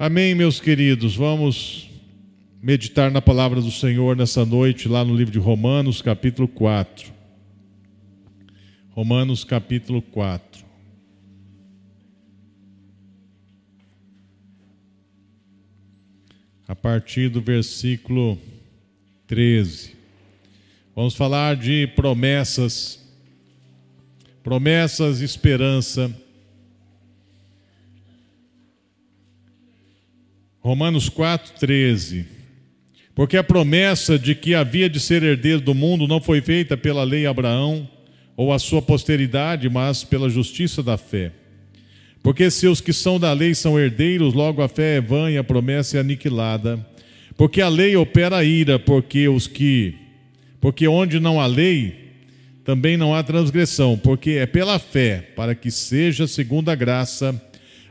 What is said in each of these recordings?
Amém, meus queridos. Vamos meditar na palavra do Senhor nessa noite, lá no livro de Romanos, capítulo 4. Romanos, capítulo 4. A partir do versículo 13. Vamos falar de promessas, promessas, esperança. Romanos 4, 13. Porque a promessa de que havia de ser herdeiro do mundo não foi feita pela lei Abraão ou a sua posteridade, mas pela justiça da fé. Porque se os que são da lei são herdeiros, logo a fé é vã e a promessa é aniquilada. Porque a lei opera a ira, porque os que porque onde não há lei, também não há transgressão, porque é pela fé, para que seja segundo a graça,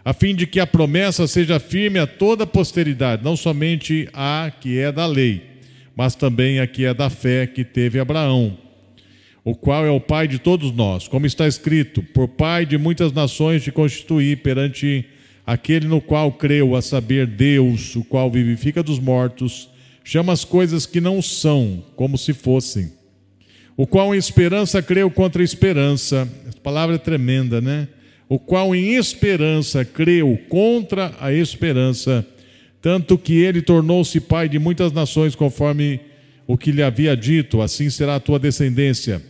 a fim de que a promessa seja firme a toda a posteridade, não somente a que é da lei, mas também a que é da fé que teve Abraão, o qual é o pai de todos nós, como está escrito: Por pai de muitas nações te constituí perante aquele no qual creu, a saber, Deus, o qual vivifica dos mortos chama as coisas que não são como se fossem. O qual em esperança creu contra a esperança. Essa palavra é tremenda, né? O qual em esperança creu contra a esperança, tanto que ele tornou-se pai de muitas nações, conforme o que lhe havia dito, assim será a tua descendência.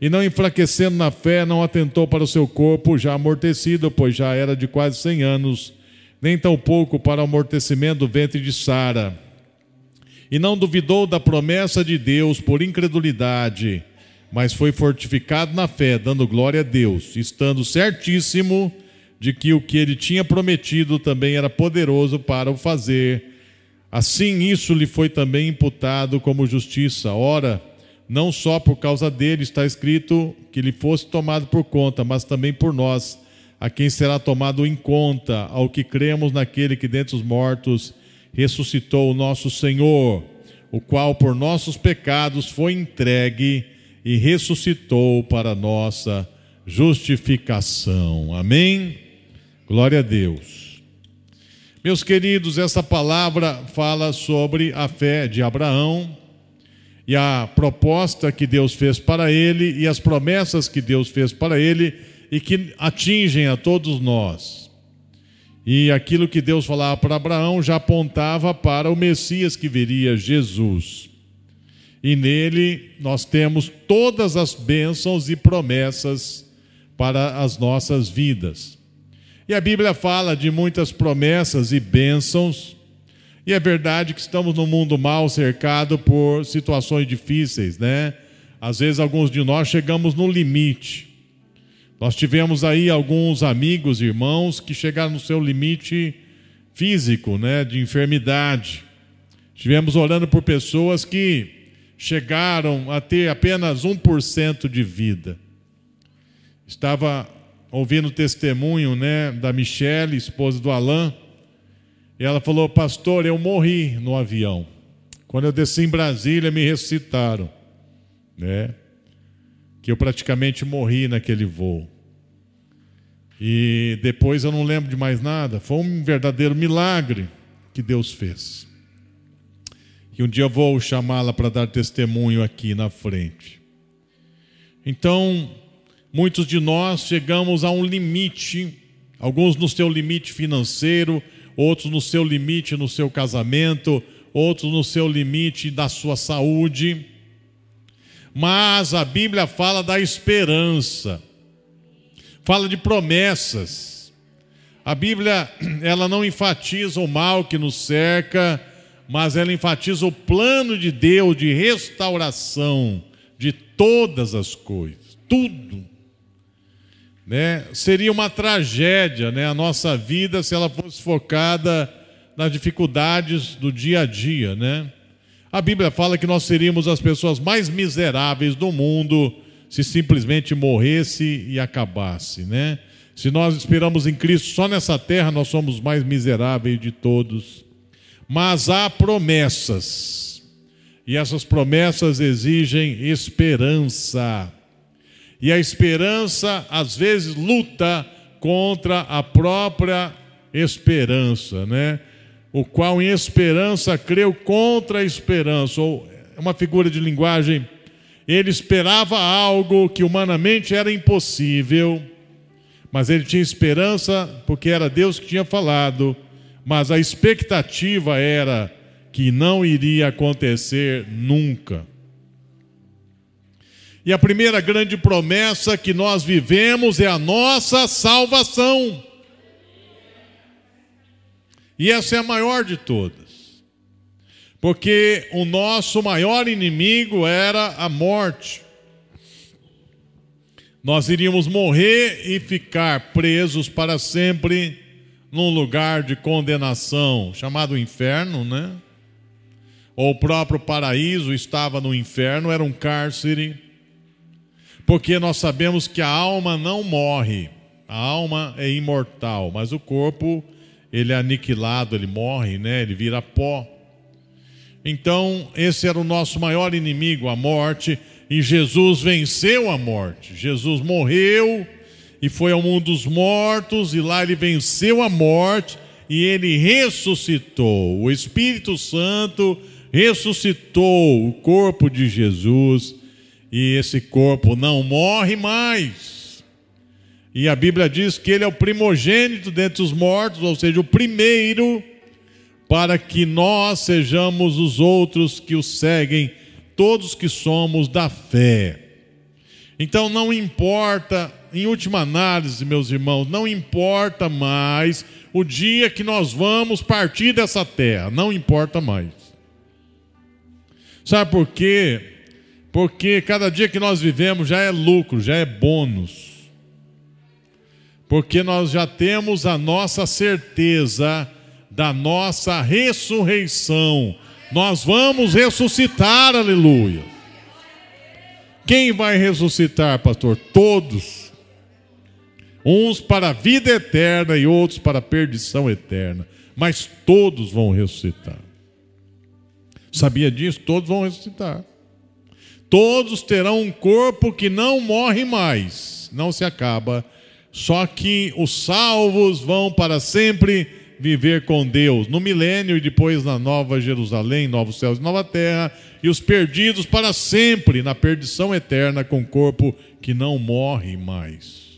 E não enfraquecendo na fé, não atentou para o seu corpo já amortecido, pois já era de quase cem anos, nem tampouco para o amortecimento do ventre de Sara e não duvidou da promessa de Deus por incredulidade, mas foi fortificado na fé, dando glória a Deus, estando certíssimo de que o que ele tinha prometido também era poderoso para o fazer. Assim, isso lhe foi também imputado como justiça. Ora, não só por causa dele está escrito que ele fosse tomado por conta, mas também por nós, a quem será tomado em conta, ao que cremos naquele que dentre os mortos ressuscitou o nosso Senhor, o qual por nossos pecados foi entregue e ressuscitou para nossa justificação. Amém? Glória a Deus. Meus queridos, essa palavra fala sobre a fé de Abraão e a proposta que Deus fez para ele e as promessas que Deus fez para ele e que atingem a todos nós. E aquilo que Deus falava para Abraão já apontava para o Messias que viria, Jesus. E nele nós temos todas as bênçãos e promessas para as nossas vidas. E a Bíblia fala de muitas promessas e bênçãos, e é verdade que estamos num mundo mal cercado por situações difíceis, né? Às vezes alguns de nós chegamos no limite. Nós tivemos aí alguns amigos, irmãos, que chegaram no seu limite físico, né, de enfermidade. Estivemos orando por pessoas que chegaram a ter apenas 1% de vida. Estava ouvindo o testemunho, né, da Michelle, esposa do Alain, e ela falou: "Pastor, eu morri no avião. Quando eu desci em Brasília, me ressuscitaram", né? que eu praticamente morri naquele voo. E depois eu não lembro de mais nada. Foi um verdadeiro milagre que Deus fez. E um dia eu vou chamá-la para dar testemunho aqui na frente. Então, muitos de nós chegamos a um limite, alguns no seu limite financeiro, outros no seu limite no seu casamento, outros no seu limite da sua saúde mas a Bíblia fala da esperança, fala de promessas. A Bíblia, ela não enfatiza o mal que nos cerca, mas ela enfatiza o plano de Deus de restauração de todas as coisas, tudo. Né? Seria uma tragédia, né, a nossa vida se ela fosse focada nas dificuldades do dia a dia, né? A Bíblia fala que nós seríamos as pessoas mais miseráveis do mundo se simplesmente morresse e acabasse, né? Se nós esperamos em Cristo só nessa terra, nós somos os mais miseráveis de todos. Mas há promessas, e essas promessas exigem esperança. E a esperança, às vezes, luta contra a própria esperança, né? o qual em esperança creu contra a esperança, ou é uma figura de linguagem, ele esperava algo que humanamente era impossível, mas ele tinha esperança porque era Deus que tinha falado, mas a expectativa era que não iria acontecer nunca. E a primeira grande promessa que nós vivemos é a nossa salvação. E essa é a maior de todas. Porque o nosso maior inimigo era a morte. Nós iríamos morrer e ficar presos para sempre num lugar de condenação, chamado inferno, né? Ou o próprio paraíso estava no inferno, era um cárcere. Porque nós sabemos que a alma não morre, a alma é imortal, mas o corpo ele é aniquilado, ele morre, né? ele vira pó. Então, esse era o nosso maior inimigo, a morte, e Jesus venceu a morte. Jesus morreu e foi ao mundo dos mortos, e lá ele venceu a morte e ele ressuscitou. O Espírito Santo ressuscitou o corpo de Jesus, e esse corpo não morre mais. E a Bíblia diz que ele é o primogênito dentre os mortos, ou seja, o primeiro, para que nós sejamos os outros que o seguem, todos que somos da fé. Então não importa, em última análise, meus irmãos, não importa mais o dia que nós vamos partir dessa terra, não importa mais. Sabe por quê? Porque cada dia que nós vivemos já é lucro, já é bônus porque nós já temos a nossa certeza da nossa ressurreição. Nós vamos ressuscitar, aleluia. Quem vai ressuscitar, pastor? Todos. Uns para a vida eterna e outros para a perdição eterna. Mas todos vão ressuscitar. Sabia disso? Todos vão ressuscitar. Todos terão um corpo que não morre mais, não se acaba só que os salvos vão para sempre viver com Deus, no milênio e depois na nova Jerusalém, novos céus e nova terra, e os perdidos para sempre na perdição eterna com corpo que não morre mais.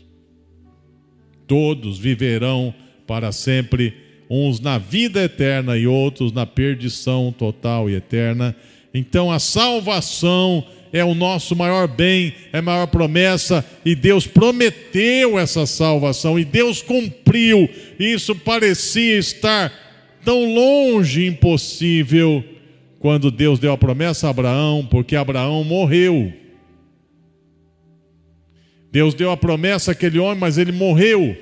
Todos viverão para sempre, uns na vida eterna e outros na perdição total e eterna. Então a salvação é o nosso maior bem, é a maior promessa, e Deus prometeu essa salvação, e Deus cumpriu. Isso parecia estar tão longe, impossível, quando Deus deu a promessa a Abraão, porque Abraão morreu. Deus deu a promessa àquele homem, mas ele morreu.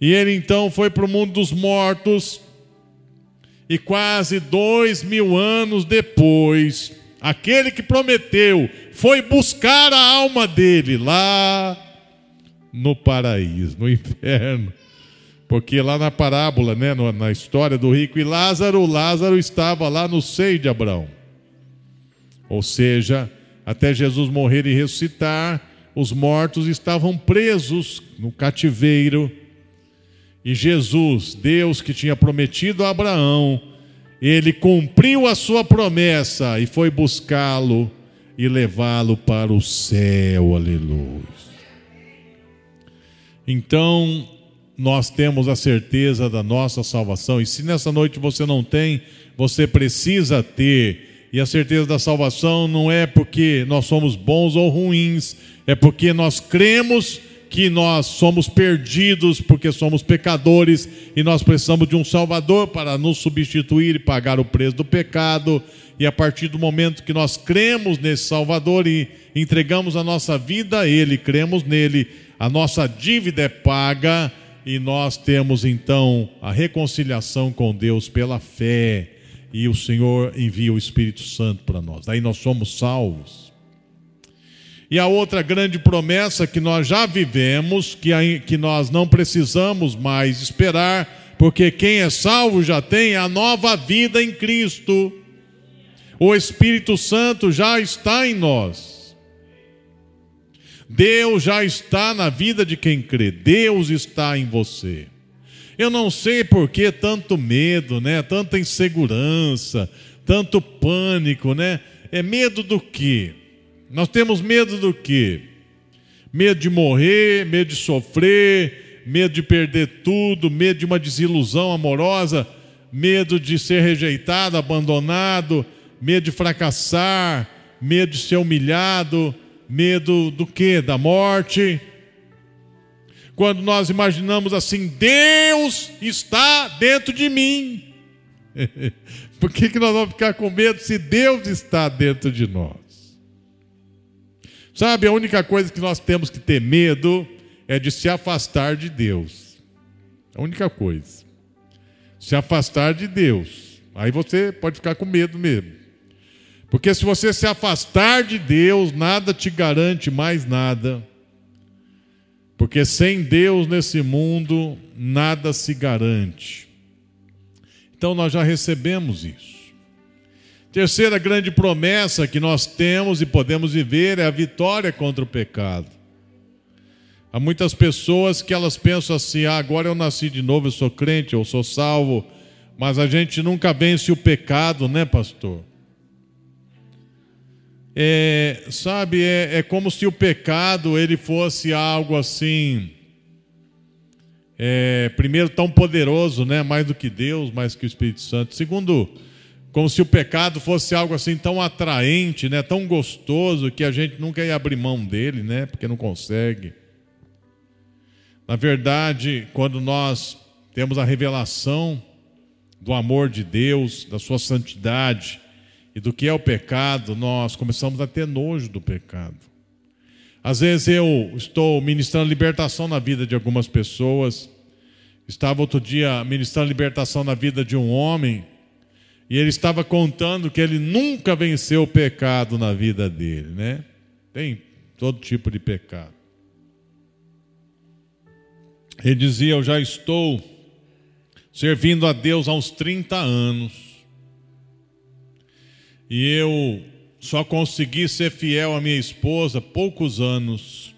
E ele então foi para o mundo dos mortos, e quase dois mil anos depois, aquele que prometeu, foi buscar a alma dele lá no paraíso, no inferno. Porque lá na parábola, né, na história do rico e Lázaro, Lázaro estava lá no seio de Abraão. Ou seja, até Jesus morrer e ressuscitar, os mortos estavam presos no cativeiro. E Jesus, Deus que tinha prometido a Abraão, ele cumpriu a sua promessa e foi buscá-lo e levá-lo para o céu, aleluia. Então, nós temos a certeza da nossa salvação, e se nessa noite você não tem, você precisa ter. E a certeza da salvação não é porque nós somos bons ou ruins, é porque nós cremos que nós somos perdidos porque somos pecadores e nós precisamos de um Salvador para nos substituir e pagar o preço do pecado. E a partir do momento que nós cremos nesse Salvador e entregamos a nossa vida a Ele, cremos nele, a nossa dívida é paga e nós temos então a reconciliação com Deus pela fé. E o Senhor envia o Espírito Santo para nós. Daí nós somos salvos. E a outra grande promessa que nós já vivemos, que, que nós não precisamos mais esperar, porque quem é salvo já tem a nova vida em Cristo. O Espírito Santo já está em nós. Deus já está na vida de quem crê. Deus está em você. Eu não sei por que tanto medo, né? Tanta insegurança, tanto pânico, né? É medo do quê? Nós temos medo do quê? Medo de morrer, medo de sofrer, medo de perder tudo, medo de uma desilusão amorosa, medo de ser rejeitado, abandonado, medo de fracassar, medo de ser humilhado, medo do quê? Da morte. Quando nós imaginamos assim, Deus está dentro de mim. Por que, que nós vamos ficar com medo se Deus está dentro de nós? Sabe, a única coisa que nós temos que ter medo é de se afastar de Deus. A única coisa. Se afastar de Deus. Aí você pode ficar com medo mesmo. Porque se você se afastar de Deus, nada te garante mais nada. Porque sem Deus nesse mundo, nada se garante. Então nós já recebemos isso. Terceira grande promessa que nós temos e podemos viver é a vitória contra o pecado. Há muitas pessoas que elas pensam assim: ah, agora eu nasci de novo, eu sou crente, eu sou salvo, mas a gente nunca vence o pecado, né, pastor? É, sabe, é, é como se o pecado ele fosse algo assim, é, primeiro tão poderoso, né, mais do que Deus, mais que o Espírito Santo. Segundo, como se o pecado fosse algo assim tão atraente, né, tão gostoso que a gente nunca ia abrir mão dele, né, porque não consegue. Na verdade, quando nós temos a revelação do amor de Deus, da sua santidade, e do que é o pecado, nós começamos a ter nojo do pecado. Às vezes eu estou ministrando libertação na vida de algumas pessoas. Estava outro dia ministrando libertação na vida de um homem, e ele estava contando que ele nunca venceu o pecado na vida dele, né? Tem todo tipo de pecado. Ele dizia: Eu já estou servindo a Deus há uns 30 anos e eu só consegui ser fiel à minha esposa poucos anos.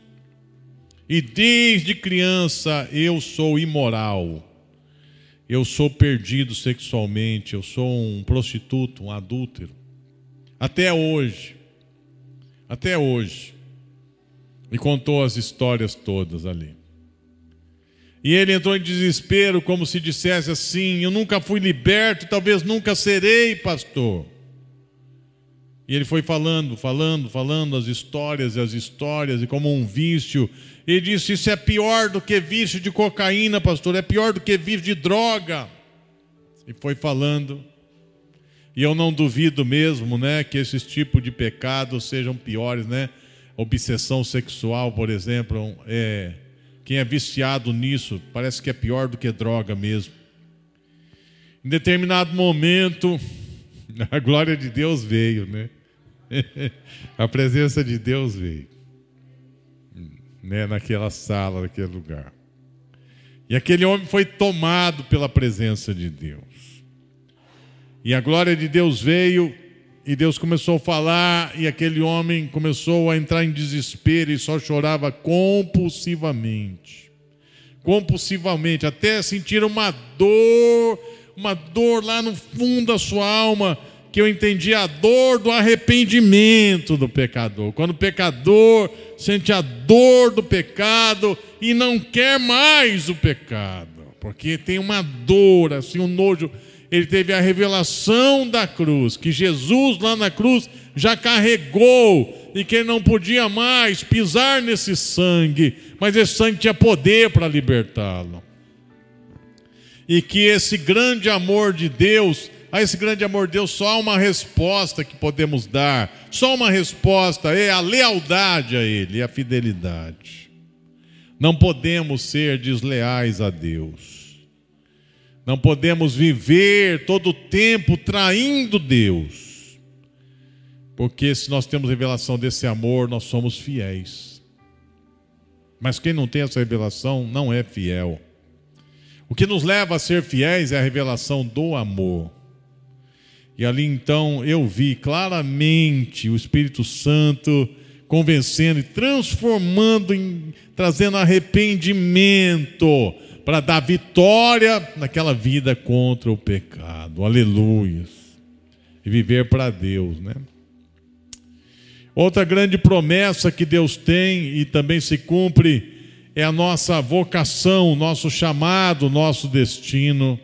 E desde criança eu sou imoral. Eu sou perdido sexualmente, eu sou um prostituto, um adúltero. Até hoje. Até hoje. E contou as histórias todas ali. E ele entrou em desespero, como se dissesse assim: Eu nunca fui liberto, talvez nunca serei, pastor. E ele foi falando, falando, falando as histórias e as histórias, e como um vício. Ele disse: Isso é pior do que vício de cocaína, pastor, é pior do que vício de droga. E foi falando. E eu não duvido mesmo, né, que esses tipos de pecados sejam piores, né? Obsessão sexual, por exemplo, é, quem é viciado nisso parece que é pior do que droga mesmo. Em determinado momento, A glória de Deus veio, né? A presença de Deus veio. Né, naquela sala, naquele lugar. E aquele homem foi tomado pela presença de Deus. E a glória de Deus veio, e Deus começou a falar, e aquele homem começou a entrar em desespero e só chorava compulsivamente. Compulsivamente, até sentir uma dor uma dor lá no fundo da sua alma, que eu entendi a dor do arrependimento do pecador. Quando o pecador sente a dor do pecado e não quer mais o pecado, porque tem uma dor, assim, um nojo. Ele teve a revelação da cruz, que Jesus lá na cruz já carregou e que ele não podia mais pisar nesse sangue, mas esse sangue tinha poder para libertá-lo. E que esse grande amor de Deus, a esse grande amor de Deus, só há uma resposta que podemos dar, só uma resposta é a lealdade a Ele, a fidelidade. Não podemos ser desleais a Deus, não podemos viver todo o tempo traindo Deus, porque se nós temos revelação desse amor, nós somos fiéis. Mas quem não tem essa revelação não é fiel. O que nos leva a ser fiéis é a revelação do amor. E ali então eu vi claramente o Espírito Santo convencendo e transformando, em, trazendo arrependimento para dar vitória naquela vida contra o pecado. Aleluia. E viver para Deus, né? Outra grande promessa que Deus tem e também se cumpre é a nossa vocação, nosso chamado, nosso destino.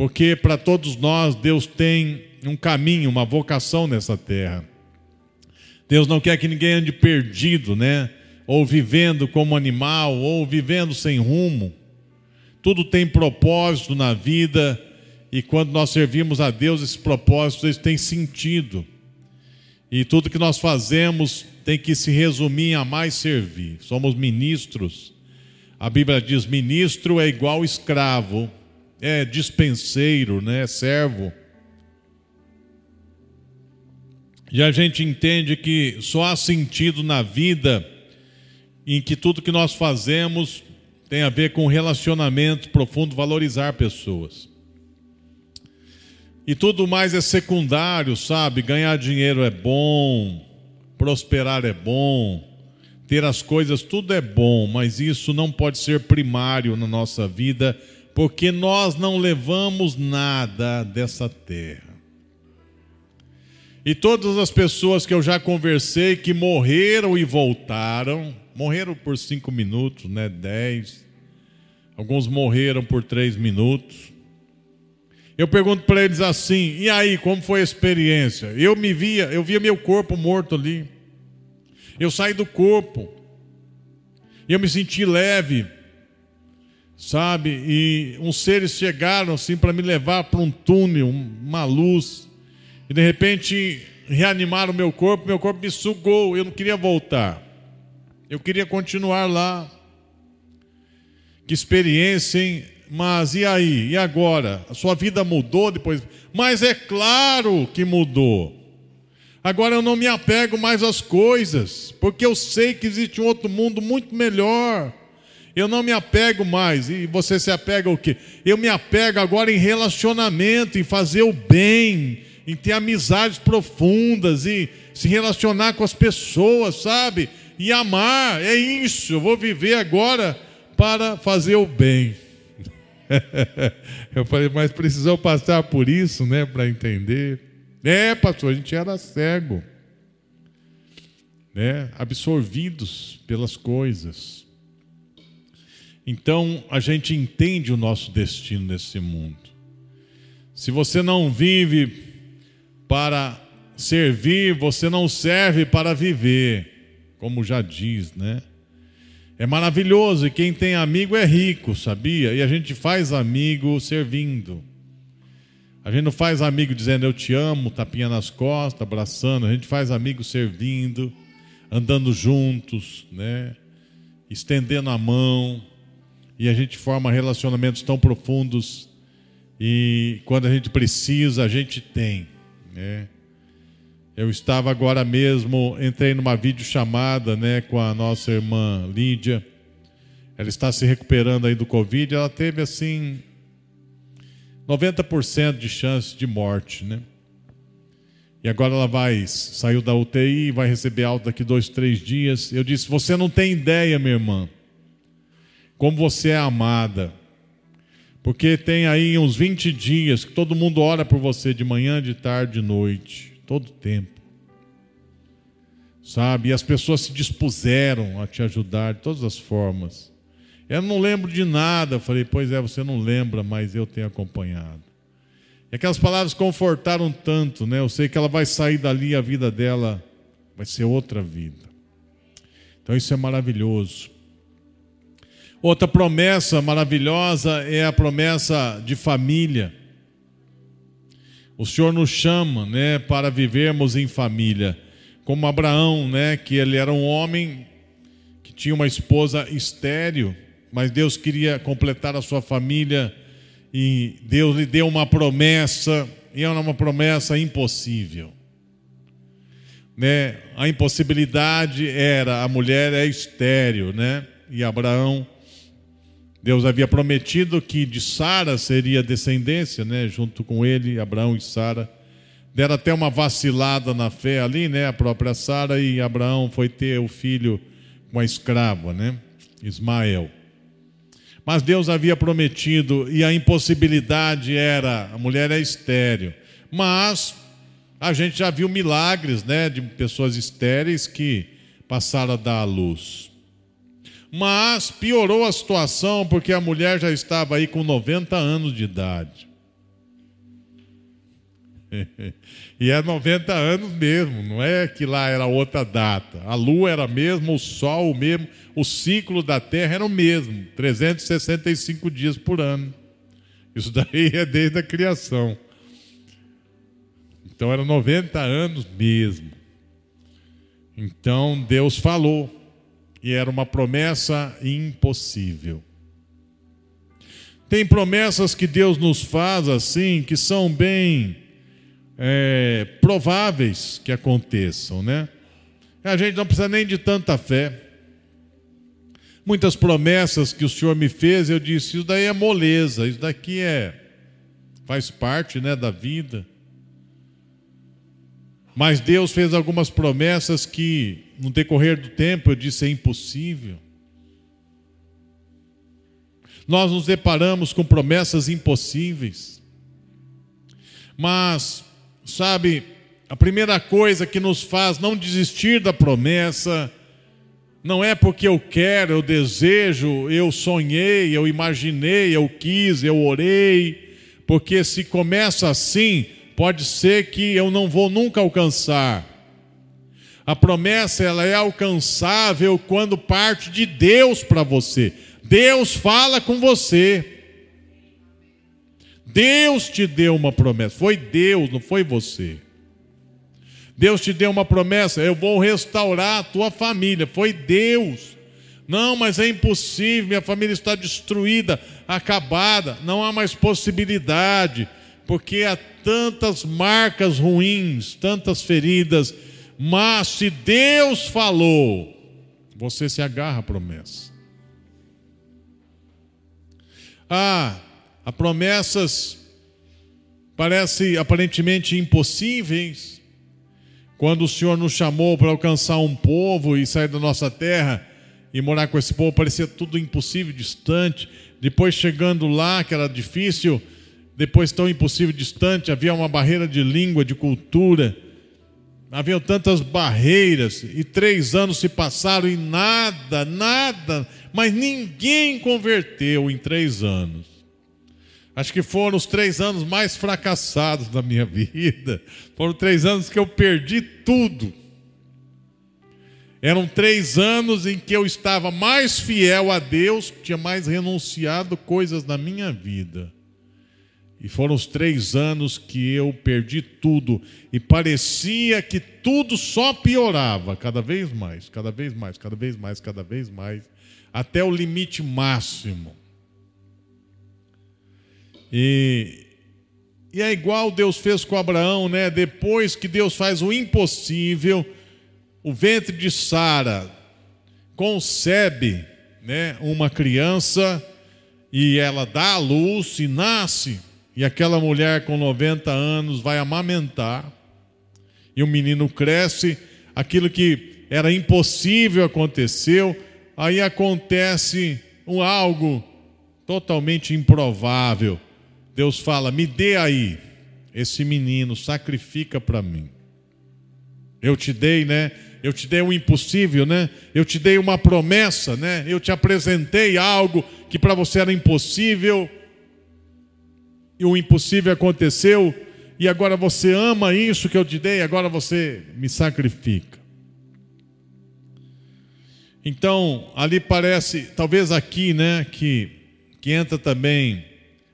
Porque para todos nós Deus tem um caminho, uma vocação nessa terra. Deus não quer que ninguém ande perdido, né? Ou vivendo como animal, ou vivendo sem rumo. Tudo tem propósito na vida, e quando nós servimos a Deus, esses propósitos eles têm sentido. E tudo que nós fazemos tem que se resumir a mais servir. Somos ministros. A Bíblia diz: ministro é igual escravo, é dispenseiro, né? servo. E a gente entende que só há sentido na vida em que tudo que nós fazemos tem a ver com relacionamento profundo, valorizar pessoas. E tudo mais é secundário, sabe? Ganhar dinheiro é bom, prosperar é bom, ter as coisas, tudo é bom, mas isso não pode ser primário na nossa vida, porque nós não levamos nada dessa terra. E todas as pessoas que eu já conversei que morreram e voltaram, morreram por cinco minutos, né? Dez. Alguns morreram por três minutos. Eu pergunto para eles assim: e aí, como foi a experiência? Eu me via, eu via meu corpo morto ali. Eu saí do corpo. Eu me senti leve, sabe? E uns seres chegaram assim para me levar para um túnel, uma luz. E de repente reanimaram meu corpo, meu corpo me sugou, eu não queria voltar. Eu queria continuar lá. Que experiência, hein? Mas e aí? E agora? A sua vida mudou depois? Mas é claro que mudou. Agora eu não me apego mais às coisas, porque eu sei que existe um outro mundo muito melhor. Eu não me apego mais. E você se apega ao quê? Eu me apego agora em relacionamento, em fazer o bem, em ter amizades profundas e se relacionar com as pessoas, sabe? E amar, é isso. Eu vou viver agora para fazer o bem. Eu falei, mas precisou passar por isso, né, para entender. É, pastor, a gente era cego, né, absorvidos pelas coisas. Então a gente entende o nosso destino nesse mundo. Se você não vive para servir, você não serve para viver, como já diz, né? É maravilhoso e quem tem amigo é rico, sabia? E a gente faz amigo servindo. A gente não faz amigo dizendo eu te amo, tapinha nas costas, abraçando. A gente faz amigo servindo, andando juntos, né? Estendendo a mão. E a gente forma relacionamentos tão profundos. E quando a gente precisa, a gente tem. Né? Eu estava agora mesmo, entrei numa videochamada né, com a nossa irmã Lídia. Ela está se recuperando aí do Covid. Ela teve assim 90% de chance de morte, né? E agora ela vai, saiu da UTI vai receber alta daqui dois, três dias. Eu disse: Você não tem ideia, minha irmã, como você é amada. Porque tem aí uns 20 dias que todo mundo ora por você de manhã, de tarde, de noite, todo tempo. Sabe? E as pessoas se dispuseram a te ajudar de todas as formas. Eu não lembro de nada. Eu falei, pois é, você não lembra, mas eu tenho acompanhado. E aquelas palavras confortaram tanto, né? Eu sei que ela vai sair dali, a vida dela vai ser outra vida. Então isso é maravilhoso. Outra promessa maravilhosa é a promessa de família. O Senhor nos chama, né, para vivermos em família, como Abraão, né, que ele era um homem que tinha uma esposa estéril, mas Deus queria completar a sua família e Deus lhe deu uma promessa, e era uma promessa impossível. Né? A impossibilidade era a mulher é estéril, né? E Abraão Deus havia prometido que de Sara seria descendência, né, junto com ele, Abraão e Sara. Deram até uma vacilada na fé ali, né, a própria Sara e Abraão foi ter o filho com a escrava, né, Ismael. Mas Deus havia prometido e a impossibilidade era: a mulher é estéreo. Mas a gente já viu milagres, né, de pessoas estéreis que passaram a dar à luz. Mas piorou a situação porque a mulher já estava aí com 90 anos de idade. e é 90 anos mesmo, não é que lá era outra data. A lua era a mesma, o sol o mesmo, o ciclo da terra era o mesmo, 365 dias por ano. Isso daí é desde a criação. Então era 90 anos mesmo. Então Deus falou, e era uma promessa impossível. Tem promessas que Deus nos faz assim, que são bem é, prováveis que aconteçam, né? A gente não precisa nem de tanta fé. Muitas promessas que o Senhor me fez, eu disse, isso daí é moleza, isso daqui é faz parte, né, da vida. Mas Deus fez algumas promessas que no decorrer do tempo eu disse é impossível. Nós nos deparamos com promessas impossíveis. Mas Sabe, a primeira coisa que nos faz não desistir da promessa não é porque eu quero, eu desejo, eu sonhei, eu imaginei, eu quis, eu orei, porque se começa assim, pode ser que eu não vou nunca alcançar. A promessa ela é alcançável quando parte de Deus para você. Deus fala com você. Deus te deu uma promessa, foi Deus, não foi você. Deus te deu uma promessa, eu vou restaurar a tua família, foi Deus. Não, mas é impossível, minha família está destruída, acabada, não há mais possibilidade, porque há tantas marcas ruins, tantas feridas, mas se Deus falou, você se agarra à promessa. Ah, Há promessas parece aparentemente impossíveis. Quando o Senhor nos chamou para alcançar um povo e sair da nossa terra e morar com esse povo, parecia tudo impossível, distante. Depois chegando lá, que era difícil, depois tão impossível, distante, havia uma barreira de língua, de cultura. Havia tantas barreiras, e três anos se passaram e nada, nada, mas ninguém converteu em três anos. Acho que foram os três anos mais fracassados da minha vida. Foram três anos que eu perdi tudo. Eram três anos em que eu estava mais fiel a Deus, tinha mais renunciado coisas na minha vida. E foram os três anos que eu perdi tudo. E parecia que tudo só piorava, cada vez mais, cada vez mais, cada vez mais, cada vez mais, até o limite máximo. E, e é igual Deus fez com Abraão, né? Depois que Deus faz o impossível, o ventre de Sara concebe, né, uma criança e ela dá a luz e nasce. E aquela mulher com 90 anos vai amamentar. E o menino cresce, aquilo que era impossível aconteceu, aí acontece um algo totalmente improvável Deus fala: me dê aí esse menino, sacrifica para mim. Eu te dei, né? Eu te dei um impossível, né? Eu te dei uma promessa, né? Eu te apresentei algo que para você era impossível. E o impossível aconteceu, e agora você ama isso que eu te dei, agora você me sacrifica. Então, ali parece, talvez aqui, né, que, que entra também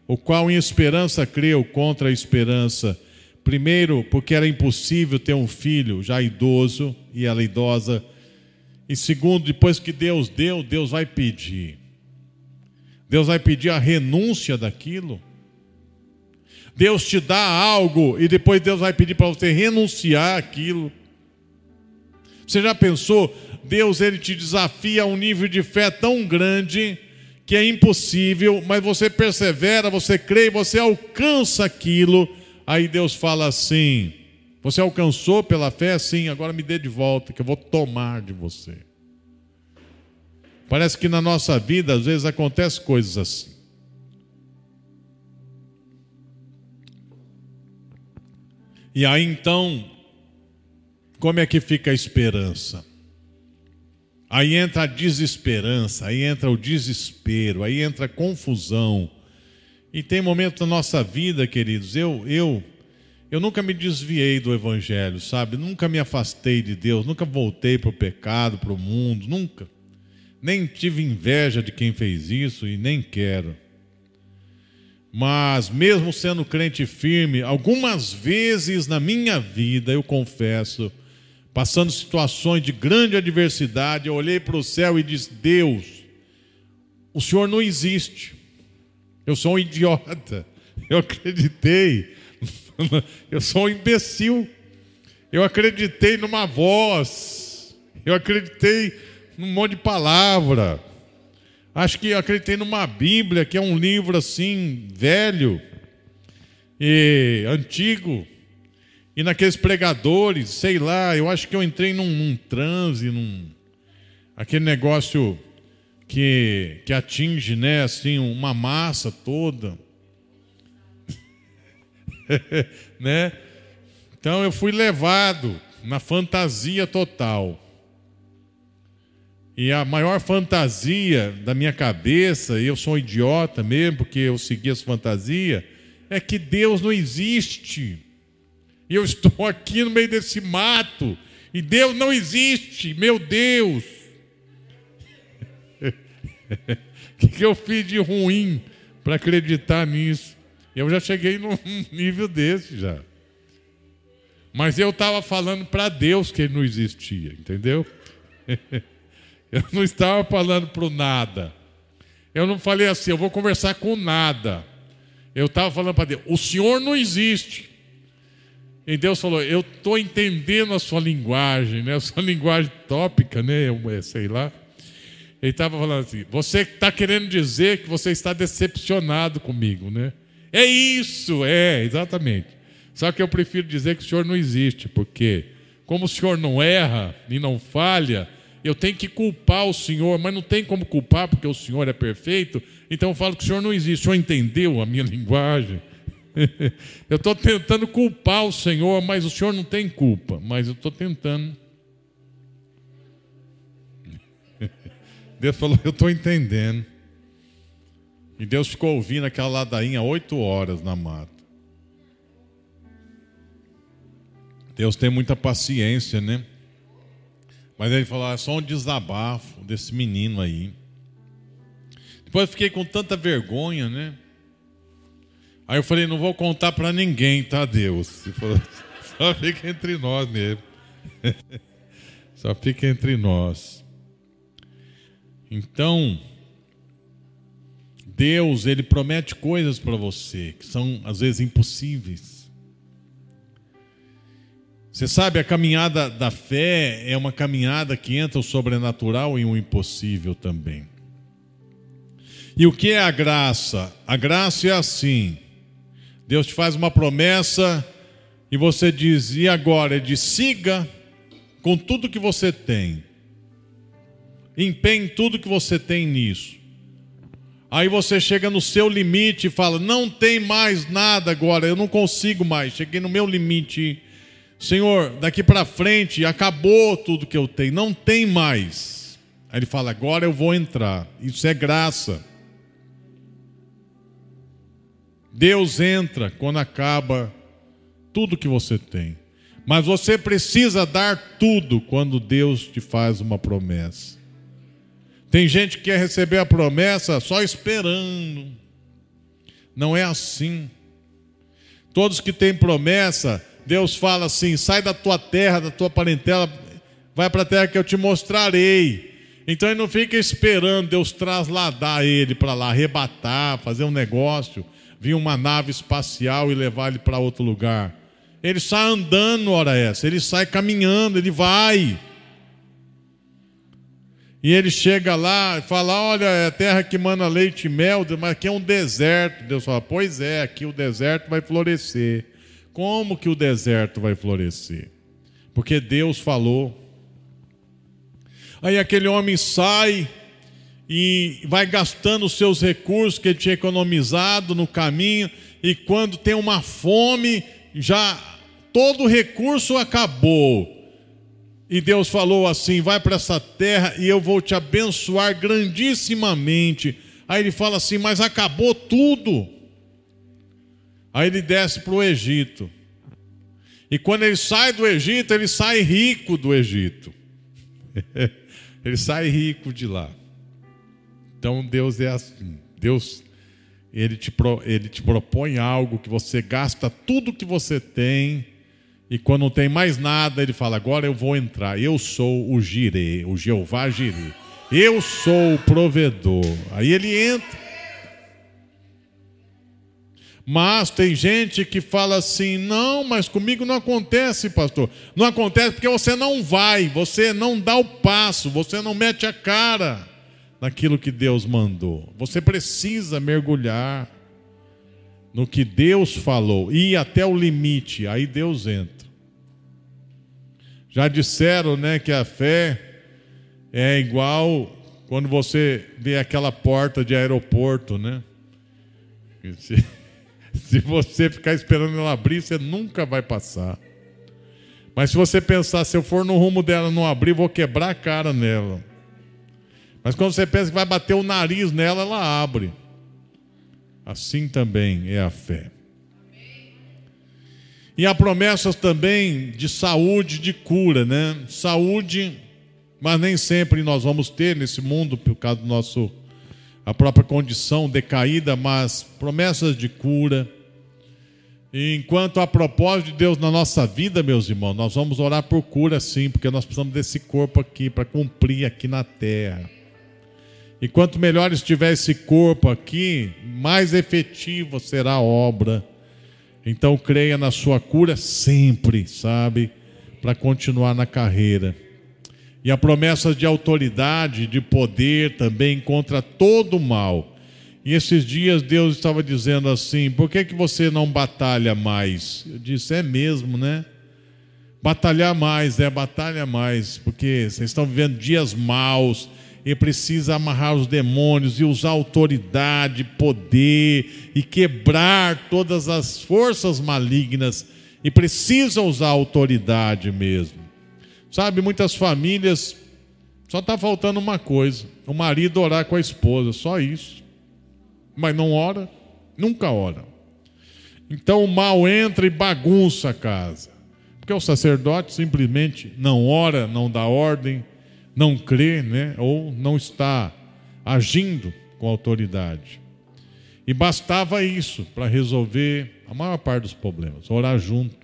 o qual em esperança creu contra a esperança. Primeiro, porque era impossível ter um filho já idoso e ela idosa. E segundo, depois que Deus deu, Deus vai pedir. Deus vai pedir a renúncia daquilo. Deus te dá algo e depois Deus vai pedir para você renunciar aquilo. Você já pensou? Deus ele te desafia a um nível de fé tão grande que é impossível, mas você persevera, você crê, você alcança aquilo. Aí Deus fala assim: Você alcançou pela fé? Sim, agora me dê de volta, que eu vou tomar de você. Parece que na nossa vida, às vezes, acontecem coisas assim. E aí então, como é que fica a esperança? Aí entra a desesperança, aí entra o desespero, aí entra a confusão. E tem momentos na nossa vida, queridos, eu eu eu nunca me desviei do evangelho, sabe? Nunca me afastei de Deus, nunca voltei para o pecado, para o mundo, nunca. Nem tive inveja de quem fez isso e nem quero. Mas, mesmo sendo crente firme, algumas vezes na minha vida, eu confesso, passando situações de grande adversidade, eu olhei para o céu e disse: Deus, o Senhor não existe. Eu sou um idiota. Eu acreditei. Eu sou um imbecil. Eu acreditei numa voz. Eu acreditei num monte de palavra. Acho que acreditei numa Bíblia, que é um livro assim, velho e antigo. E naqueles pregadores, sei lá, eu acho que eu entrei num, num transe, num. aquele negócio que, que atinge, né, assim, uma massa toda. né? Então eu fui levado na fantasia total. E a maior fantasia da minha cabeça, e eu sou um idiota mesmo, porque eu segui essa fantasia, é que Deus não existe. E eu estou aqui no meio desse mato, e Deus não existe, meu Deus. O que, que eu fiz de ruim para acreditar nisso? Eu já cheguei num nível desse já. Mas eu estava falando para Deus que ele não existia, entendeu? Eu não estava falando para o nada. Eu não falei assim, eu vou conversar com nada. Eu estava falando para Deus, o Senhor não existe. E Deus falou, eu estou entendendo a sua linguagem, né? a sua linguagem tópica, né? É, sei lá. Ele estava falando assim, você está querendo dizer que você está decepcionado comigo, né? É isso, é, exatamente. Só que eu prefiro dizer que o Senhor não existe, porque como o Senhor não erra e não falha, eu tenho que culpar o Senhor, mas não tem como culpar porque o Senhor é perfeito, então eu falo que o Senhor não existe. O Senhor entendeu a minha linguagem? eu estou tentando culpar o Senhor, mas o Senhor não tem culpa, mas eu estou tentando. Deus falou, eu estou entendendo. E Deus ficou ouvindo aquela ladainha oito horas na mata. Deus tem muita paciência, né? Mas ele falou: é só um desabafo desse menino aí. Depois eu fiquei com tanta vergonha, né? Aí eu falei: não vou contar para ninguém, tá, Deus? Ele falou: só fica entre nós mesmo. só fica entre nós. Então, Deus, ele promete coisas para você que são às vezes impossíveis. Você sabe, a caminhada da fé é uma caminhada que entra o sobrenatural e o impossível também. E o que é a graça? A graça é assim: Deus te faz uma promessa e você diz, e agora? Ele diz, siga com tudo que você tem, empenhe tudo que você tem nisso. Aí você chega no seu limite e fala: não tem mais nada agora, eu não consigo mais, cheguei no meu limite Senhor, daqui para frente acabou tudo que eu tenho, não tem mais. Aí ele fala: agora eu vou entrar. Isso é graça. Deus entra quando acaba tudo que você tem. Mas você precisa dar tudo quando Deus te faz uma promessa. Tem gente que quer receber a promessa só esperando. Não é assim. Todos que têm promessa Deus fala assim: sai da tua terra, da tua parentela, vai para a terra que eu te mostrarei. Então ele não fica esperando Deus trasladar ele para lá, arrebatar, fazer um negócio, vir uma nave espacial e levar ele para outro lugar. Ele sai andando, hora essa, ele sai caminhando, ele vai. E ele chega lá e fala: Olha, é a terra que mana leite e mel, mas aqui é um deserto. Deus fala: Pois é, aqui o deserto vai florescer. Como que o deserto vai florescer? Porque Deus falou. Aí aquele homem sai e vai gastando os seus recursos que ele tinha economizado no caminho, e quando tem uma fome, já todo o recurso acabou. E Deus falou assim: vai para essa terra e eu vou te abençoar grandissimamente. Aí ele fala assim: mas acabou tudo. Aí ele desce para o Egito. E quando ele sai do Egito, ele sai rico do Egito. ele sai rico de lá. Então Deus é assim. Deus ele te, ele te propõe algo que você gasta tudo que você tem e quando não tem mais nada, ele fala: agora eu vou entrar. Eu sou o Jirê, o Jeová Jirê. Eu sou o provedor. Aí ele entra. Mas tem gente que fala assim: não, mas comigo não acontece, pastor. Não acontece porque você não vai, você não dá o passo, você não mete a cara naquilo que Deus mandou. Você precisa mergulhar no que Deus falou, ir até o limite, aí Deus entra. Já disseram, né, que a fé é igual quando você vê aquela porta de aeroporto, né? Se você ficar esperando ela abrir, você nunca vai passar. Mas se você pensar, se eu for no rumo dela não abrir, vou quebrar a cara nela. Mas quando você pensa que vai bater o nariz nela, ela abre. Assim também é a fé. E há promessas também de saúde, de cura, né? Saúde, mas nem sempre nós vamos ter nesse mundo por causa do nosso a própria condição decaída, mas promessas de cura. E enquanto a propósito de Deus na nossa vida, meus irmãos, nós vamos orar por cura sim, porque nós precisamos desse corpo aqui para cumprir aqui na terra. E quanto melhor estiver esse corpo aqui, mais efetiva será a obra. Então creia na sua cura sempre, sabe? Para continuar na carreira. E a promessa de autoridade, de poder também contra todo o mal. E esses dias Deus estava dizendo assim: por que, que você não batalha mais? Eu disse: é mesmo, né? Batalhar mais, é batalha mais, porque vocês estão vivendo dias maus e precisa amarrar os demônios e usar autoridade, poder e quebrar todas as forças malignas e precisa usar autoridade mesmo. Sabe, muitas famílias só está faltando uma coisa: o marido orar com a esposa, só isso. Mas não ora, nunca ora. Então o mal entra e bagunça a casa. Porque o sacerdote simplesmente não ora, não dá ordem, não crê, né? ou não está agindo com autoridade. E bastava isso para resolver a maior parte dos problemas: orar junto,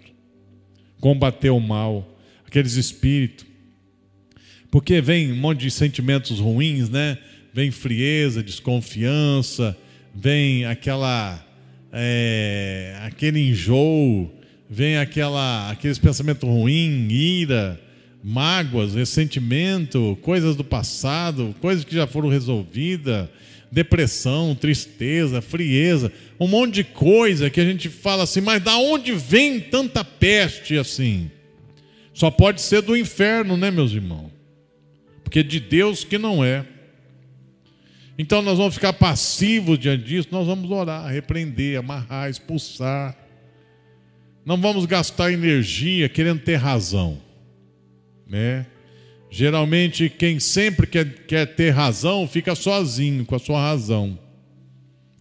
combater o mal, aqueles espíritos. Porque vem um monte de sentimentos ruins, né? Vem frieza, desconfiança, vem aquela é, aquele enjoo, vem aquela aqueles pensamentos ruins, ira, mágoas, ressentimento, coisas do passado, coisas que já foram resolvidas, depressão, tristeza, frieza, um monte de coisa que a gente fala assim, mas da onde vem tanta peste assim? Só pode ser do inferno, né, meus irmãos? Porque de Deus que não é. Então nós vamos ficar passivos diante disso, nós vamos orar, repreender, amarrar, expulsar. Não vamos gastar energia querendo ter razão, né? Geralmente quem sempre quer, quer ter razão fica sozinho com a sua razão.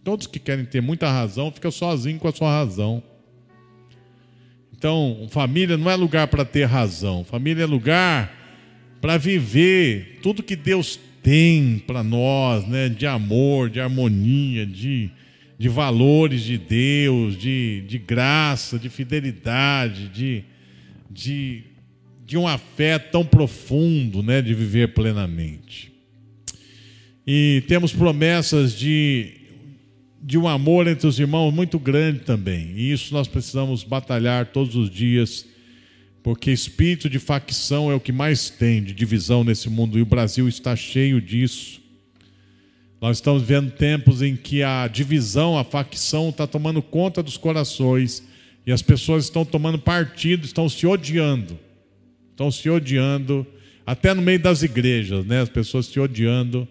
Todos que querem ter muita razão ficam sozinho com a sua razão. Então, família não é lugar para ter razão, família é lugar para viver tudo que Deus tem para nós, né, de amor, de harmonia, de, de valores de Deus, de, de graça, de fidelidade, de, de, de um afeto tão profundo, né, de viver plenamente. E temos promessas de de um amor entre os irmãos muito grande também. E isso nós precisamos batalhar todos os dias, porque espírito de facção é o que mais tem de divisão nesse mundo e o Brasil está cheio disso. Nós estamos vendo tempos em que a divisão, a facção está tomando conta dos corações e as pessoas estão tomando partido, estão se odiando. Estão se odiando, até no meio das igrejas, né? As pessoas se odiando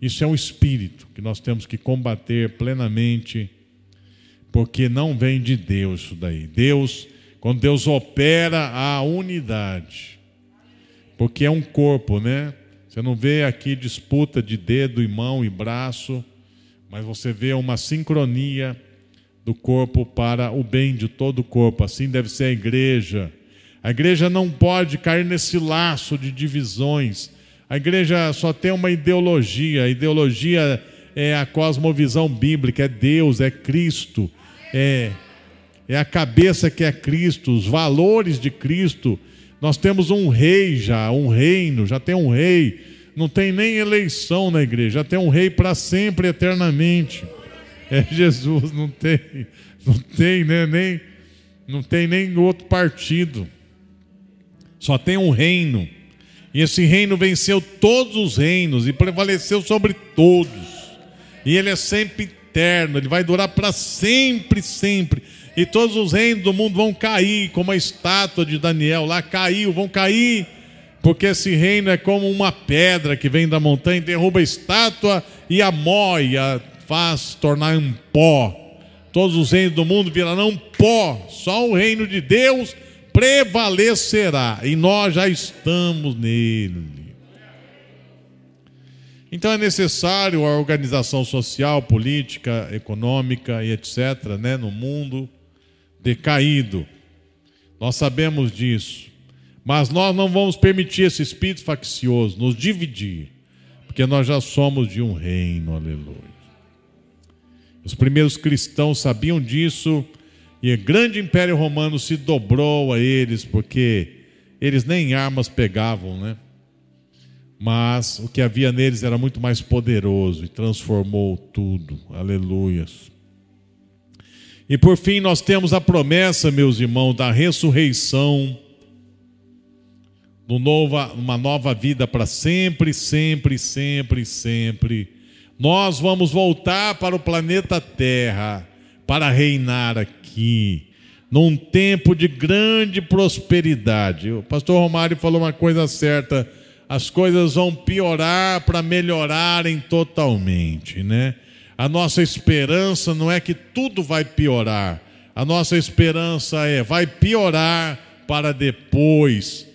Isso é um espírito que nós temos que combater plenamente, porque não vem de Deus isso daí. Deus, quando Deus opera a unidade, porque é um corpo, né? Você não vê aqui disputa de dedo e mão e braço, mas você vê uma sincronia do corpo para o bem de todo o corpo. Assim deve ser a igreja. A igreja não pode cair nesse laço de divisões a igreja só tem uma ideologia, a ideologia é a cosmovisão bíblica, é Deus, é Cristo, é, é a cabeça que é Cristo, os valores de Cristo. Nós temos um rei já, um reino, já tem um rei, não tem nem eleição na igreja, já tem um rei para sempre, eternamente. É Jesus, não tem, não tem né, nem, não tem nem outro partido. Só tem um reino. E esse reino venceu todos os reinos e prevaleceu sobre todos. E ele é sempre eterno, ele vai durar para sempre, sempre. E todos os reinos do mundo vão cair, como a estátua de Daniel lá caiu, vão cair, porque esse reino é como uma pedra que vem da montanha, derruba a estátua e a moia faz tornar um pó. Todos os reinos do mundo virarão pó, só o reino de Deus prevalecerá, e nós já estamos nele. Então é necessário a organização social, política, econômica e etc., né, no mundo decaído. Nós sabemos disso. Mas nós não vamos permitir esse espírito faccioso nos dividir, porque nós já somos de um reino, aleluia. Os primeiros cristãos sabiam disso e o grande império romano se dobrou a eles, porque eles nem armas pegavam, né? Mas o que havia neles era muito mais poderoso e transformou tudo. Aleluias. E por fim, nós temos a promessa, meus irmãos, da ressurreição, de uma nova vida para sempre, sempre, sempre, sempre. Nós vamos voltar para o planeta Terra para reinar aqui, num tempo de grande prosperidade. O pastor Romário falou uma coisa certa: as coisas vão piorar para melhorarem totalmente, né? A nossa esperança não é que tudo vai piorar, a nossa esperança é vai piorar para depois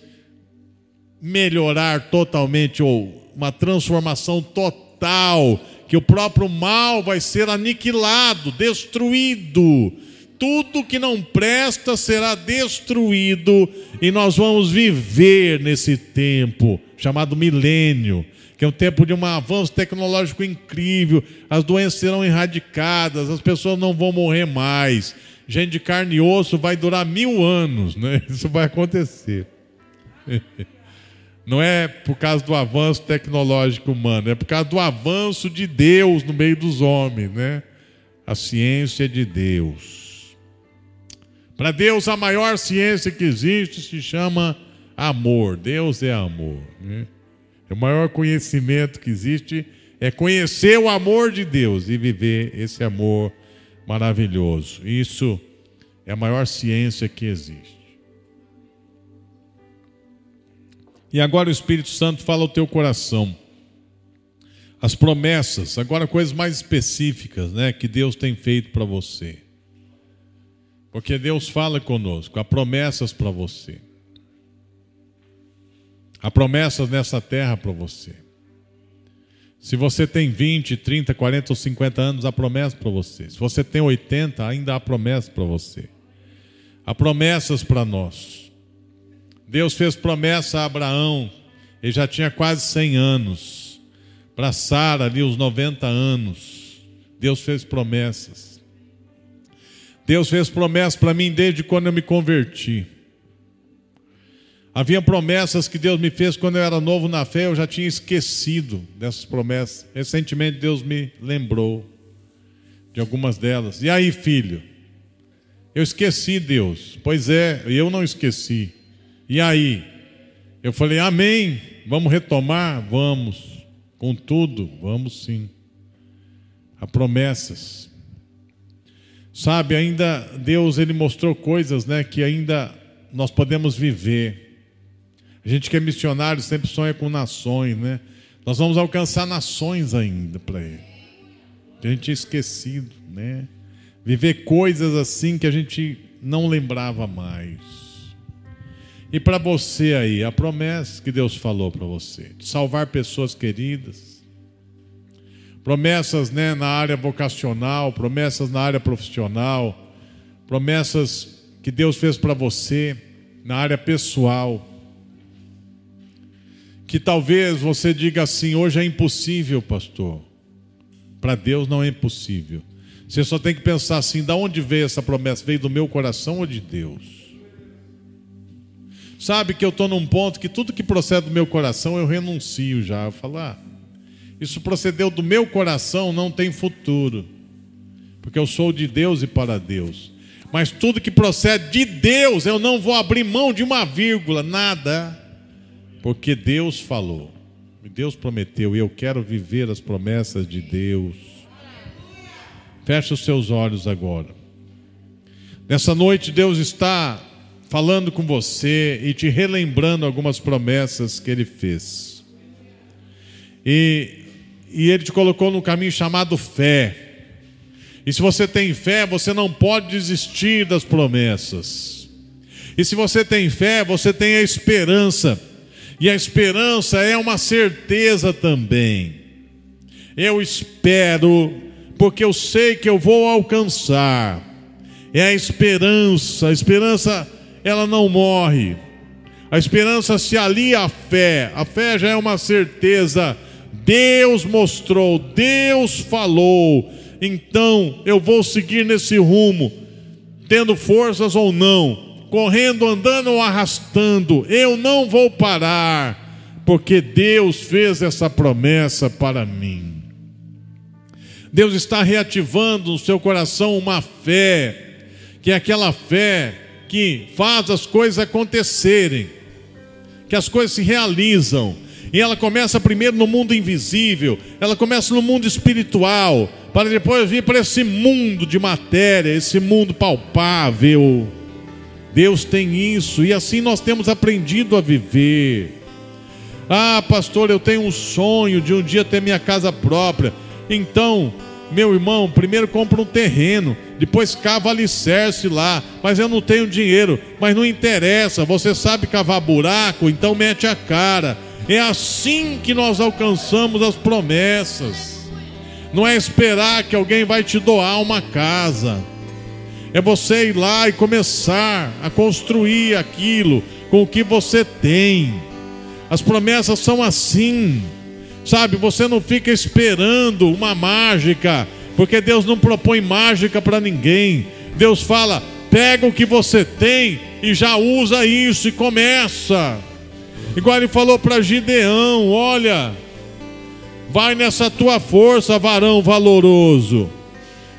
melhorar totalmente ou uma transformação total que o próprio mal vai ser aniquilado, destruído. Tudo que não presta será destruído e nós vamos viver nesse tempo chamado milênio, que é um tempo de um avanço tecnológico incrível. As doenças serão erradicadas, as pessoas não vão morrer mais. Gente de carne e osso vai durar mil anos, né? Isso vai acontecer. Não é por causa do avanço tecnológico humano, é por causa do avanço de Deus no meio dos homens, né? A ciência de Deus. Para Deus, a maior ciência que existe se chama amor. Deus é amor. Né? O maior conhecimento que existe é conhecer o amor de Deus e viver esse amor maravilhoso. Isso é a maior ciência que existe. E agora o Espírito Santo fala ao teu coração. As promessas, agora coisas mais específicas, né, que Deus tem feito para você. Porque Deus fala conosco, há promessas para você. Há promessas nessa terra para você. Se você tem 20, 30, 40 ou 50 anos, há promessa para você. Se você tem 80, ainda há promessa para você. Há promessas para nós. Deus fez promessa a Abraão, ele já tinha quase 100 anos. Para Sara, ali, os 90 anos. Deus fez promessas. Deus fez promessas para mim desde quando eu me converti. Havia promessas que Deus me fez quando eu era novo na fé, eu já tinha esquecido dessas promessas. Recentemente Deus me lembrou de algumas delas. E aí, filho? Eu esqueci Deus. Pois é, eu não esqueci. E aí? Eu falei, amém. Vamos retomar? Vamos. Contudo, vamos sim. Há promessas. Sabe, ainda Deus ele mostrou coisas, né, que ainda nós podemos viver. A gente que é missionário sempre sonha com nações, né? Nós vamos alcançar nações ainda para Ele. A gente tinha esquecido, né? Viver coisas assim que a gente não lembrava mais. E para você aí, a promessa que Deus falou para você, de salvar pessoas queridas, promessas né, na área vocacional, promessas na área profissional, promessas que Deus fez para você na área pessoal que talvez você diga assim: hoje é impossível, pastor. Para Deus não é impossível. Você só tem que pensar assim: da onde veio essa promessa? Veio do meu coração ou de Deus? Sabe que eu estou num ponto que tudo que procede do meu coração eu renuncio já. Eu falo, ah, isso procedeu do meu coração, não tem futuro. Porque eu sou de Deus e para Deus. Mas tudo que procede de Deus, eu não vou abrir mão de uma vírgula, nada. Porque Deus falou, Deus prometeu, e eu quero viver as promessas de Deus. Feche os seus olhos agora. Nessa noite, Deus está falando com você e te relembrando algumas promessas que Ele fez. E, e Ele te colocou no caminho chamado fé. E se você tem fé, você não pode desistir das promessas. E se você tem fé, você tem a esperança e a esperança é uma certeza também. Eu espero, porque eu sei que eu vou alcançar. É a esperança. A esperança, ela não morre. A esperança se alia à fé. A fé já é uma certeza. Deus mostrou, Deus falou. Então eu vou seguir nesse rumo, tendo forças ou não correndo, andando ou arrastando, eu não vou parar, porque Deus fez essa promessa para mim. Deus está reativando no seu coração uma fé, que é aquela fé que faz as coisas acontecerem, que as coisas se realizam. E ela começa primeiro no mundo invisível, ela começa no mundo espiritual, para depois vir para esse mundo de matéria, esse mundo palpável. Deus tem isso e assim nós temos aprendido a viver. Ah, pastor, eu tenho um sonho de um dia ter minha casa própria. Então, meu irmão, primeiro compra um terreno, depois cava alicerce lá, mas eu não tenho dinheiro, mas não interessa, você sabe cavar buraco, então mete a cara. É assim que nós alcançamos as promessas. Não é esperar que alguém vai te doar uma casa. É você ir lá e começar a construir aquilo com o que você tem. As promessas são assim. Sabe, você não fica esperando uma mágica, porque Deus não propõe mágica para ninguém. Deus fala: pega o que você tem e já usa isso e começa. Igual ele falou para Gideão: olha, vai nessa tua força, varão valoroso.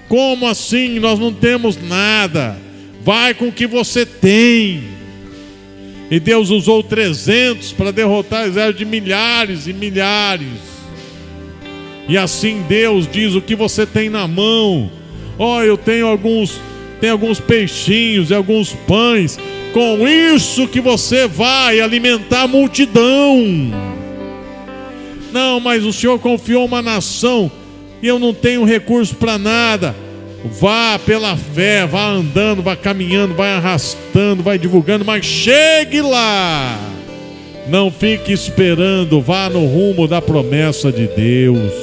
Como assim? Nós não temos nada. Vai com o que você tem. E Deus usou 300 para derrotar exércitos de milhares e milhares. E assim Deus diz o que você tem na mão. Ó, oh, eu tenho alguns, tem alguns peixinhos e alguns pães. Com isso que você vai alimentar a multidão. Não, mas o Senhor confiou uma nação e eu não tenho recurso para nada. Vá pela fé, vá andando, vá caminhando, vai arrastando, vai divulgando, mas chegue lá. Não fique esperando, vá no rumo da promessa de Deus.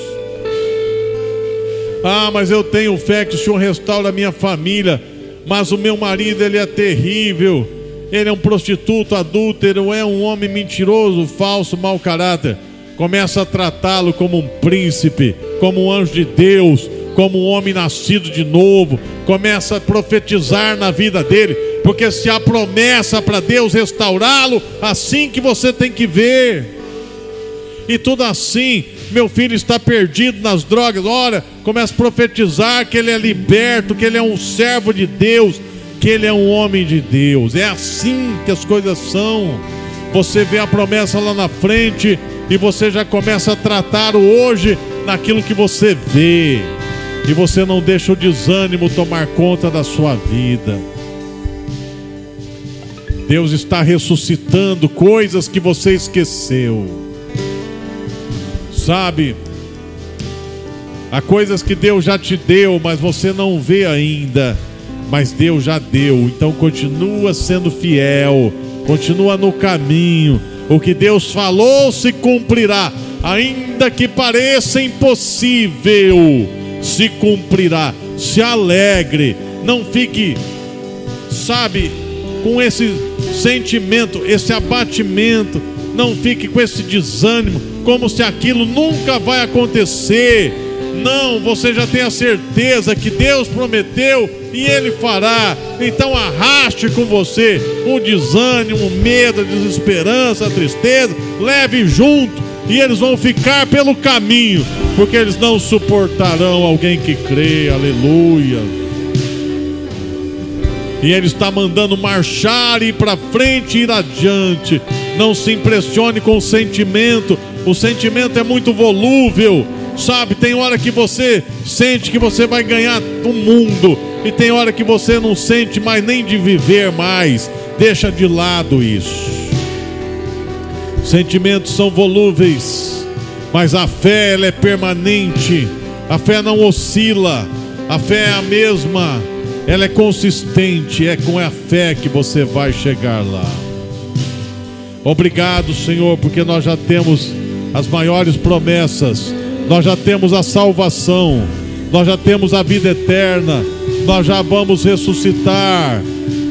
Ah, mas eu tenho fé que o Senhor restaura a minha família, mas o meu marido ele é terrível. Ele é um prostituto, adúltero, é um homem mentiroso, falso, mau caráter. Começa a tratá-lo como um príncipe, como um anjo de Deus, como um homem nascido de novo. Começa a profetizar na vida dele, porque se há promessa para Deus restaurá-lo, assim que você tem que ver. E tudo assim, meu filho está perdido nas drogas. Ora, começa a profetizar que ele é liberto, que ele é um servo de Deus, que ele é um homem de Deus. É assim que as coisas são. Você vê a promessa lá na frente e você já começa a tratar o hoje naquilo que você vê. E você não deixa o desânimo tomar conta da sua vida. Deus está ressuscitando coisas que você esqueceu. Sabe, há coisas que Deus já te deu, mas você não vê ainda, mas Deus já deu. Então continua sendo fiel, continua no caminho. O que Deus falou se cumprirá, ainda que pareça impossível, se cumprirá. Se alegre, não fique, sabe, com esse sentimento, esse abatimento, não fique com esse desânimo como se aquilo nunca vai acontecer. Não, você já tem a certeza que Deus prometeu e Ele fará. Então arraste com você o desânimo, o medo, a desesperança, a tristeza, leve junto e eles vão ficar pelo caminho, porque eles não suportarão alguém que crê. Aleluia. E Ele está mandando marchar, ir para frente, ir adiante. Não se impressione com o sentimento o sentimento é muito volúvel, sabe? Tem hora que você sente que você vai ganhar o mundo, e tem hora que você não sente mais nem de viver mais. Deixa de lado isso. Sentimentos são volúveis, mas a fé ela é permanente. A fé não oscila. A fé é a mesma. Ela é consistente. É com a fé que você vai chegar lá. Obrigado, Senhor, porque nós já temos as maiores promessas. Nós já temos a salvação, nós já temos a vida eterna, nós já vamos ressuscitar.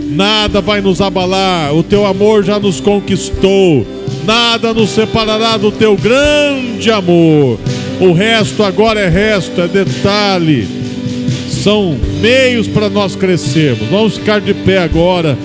Nada vai nos abalar, o teu amor já nos conquistou, nada nos separará do teu grande amor. O resto agora é resto, é detalhe, são meios para nós crescermos. Vamos ficar de pé agora.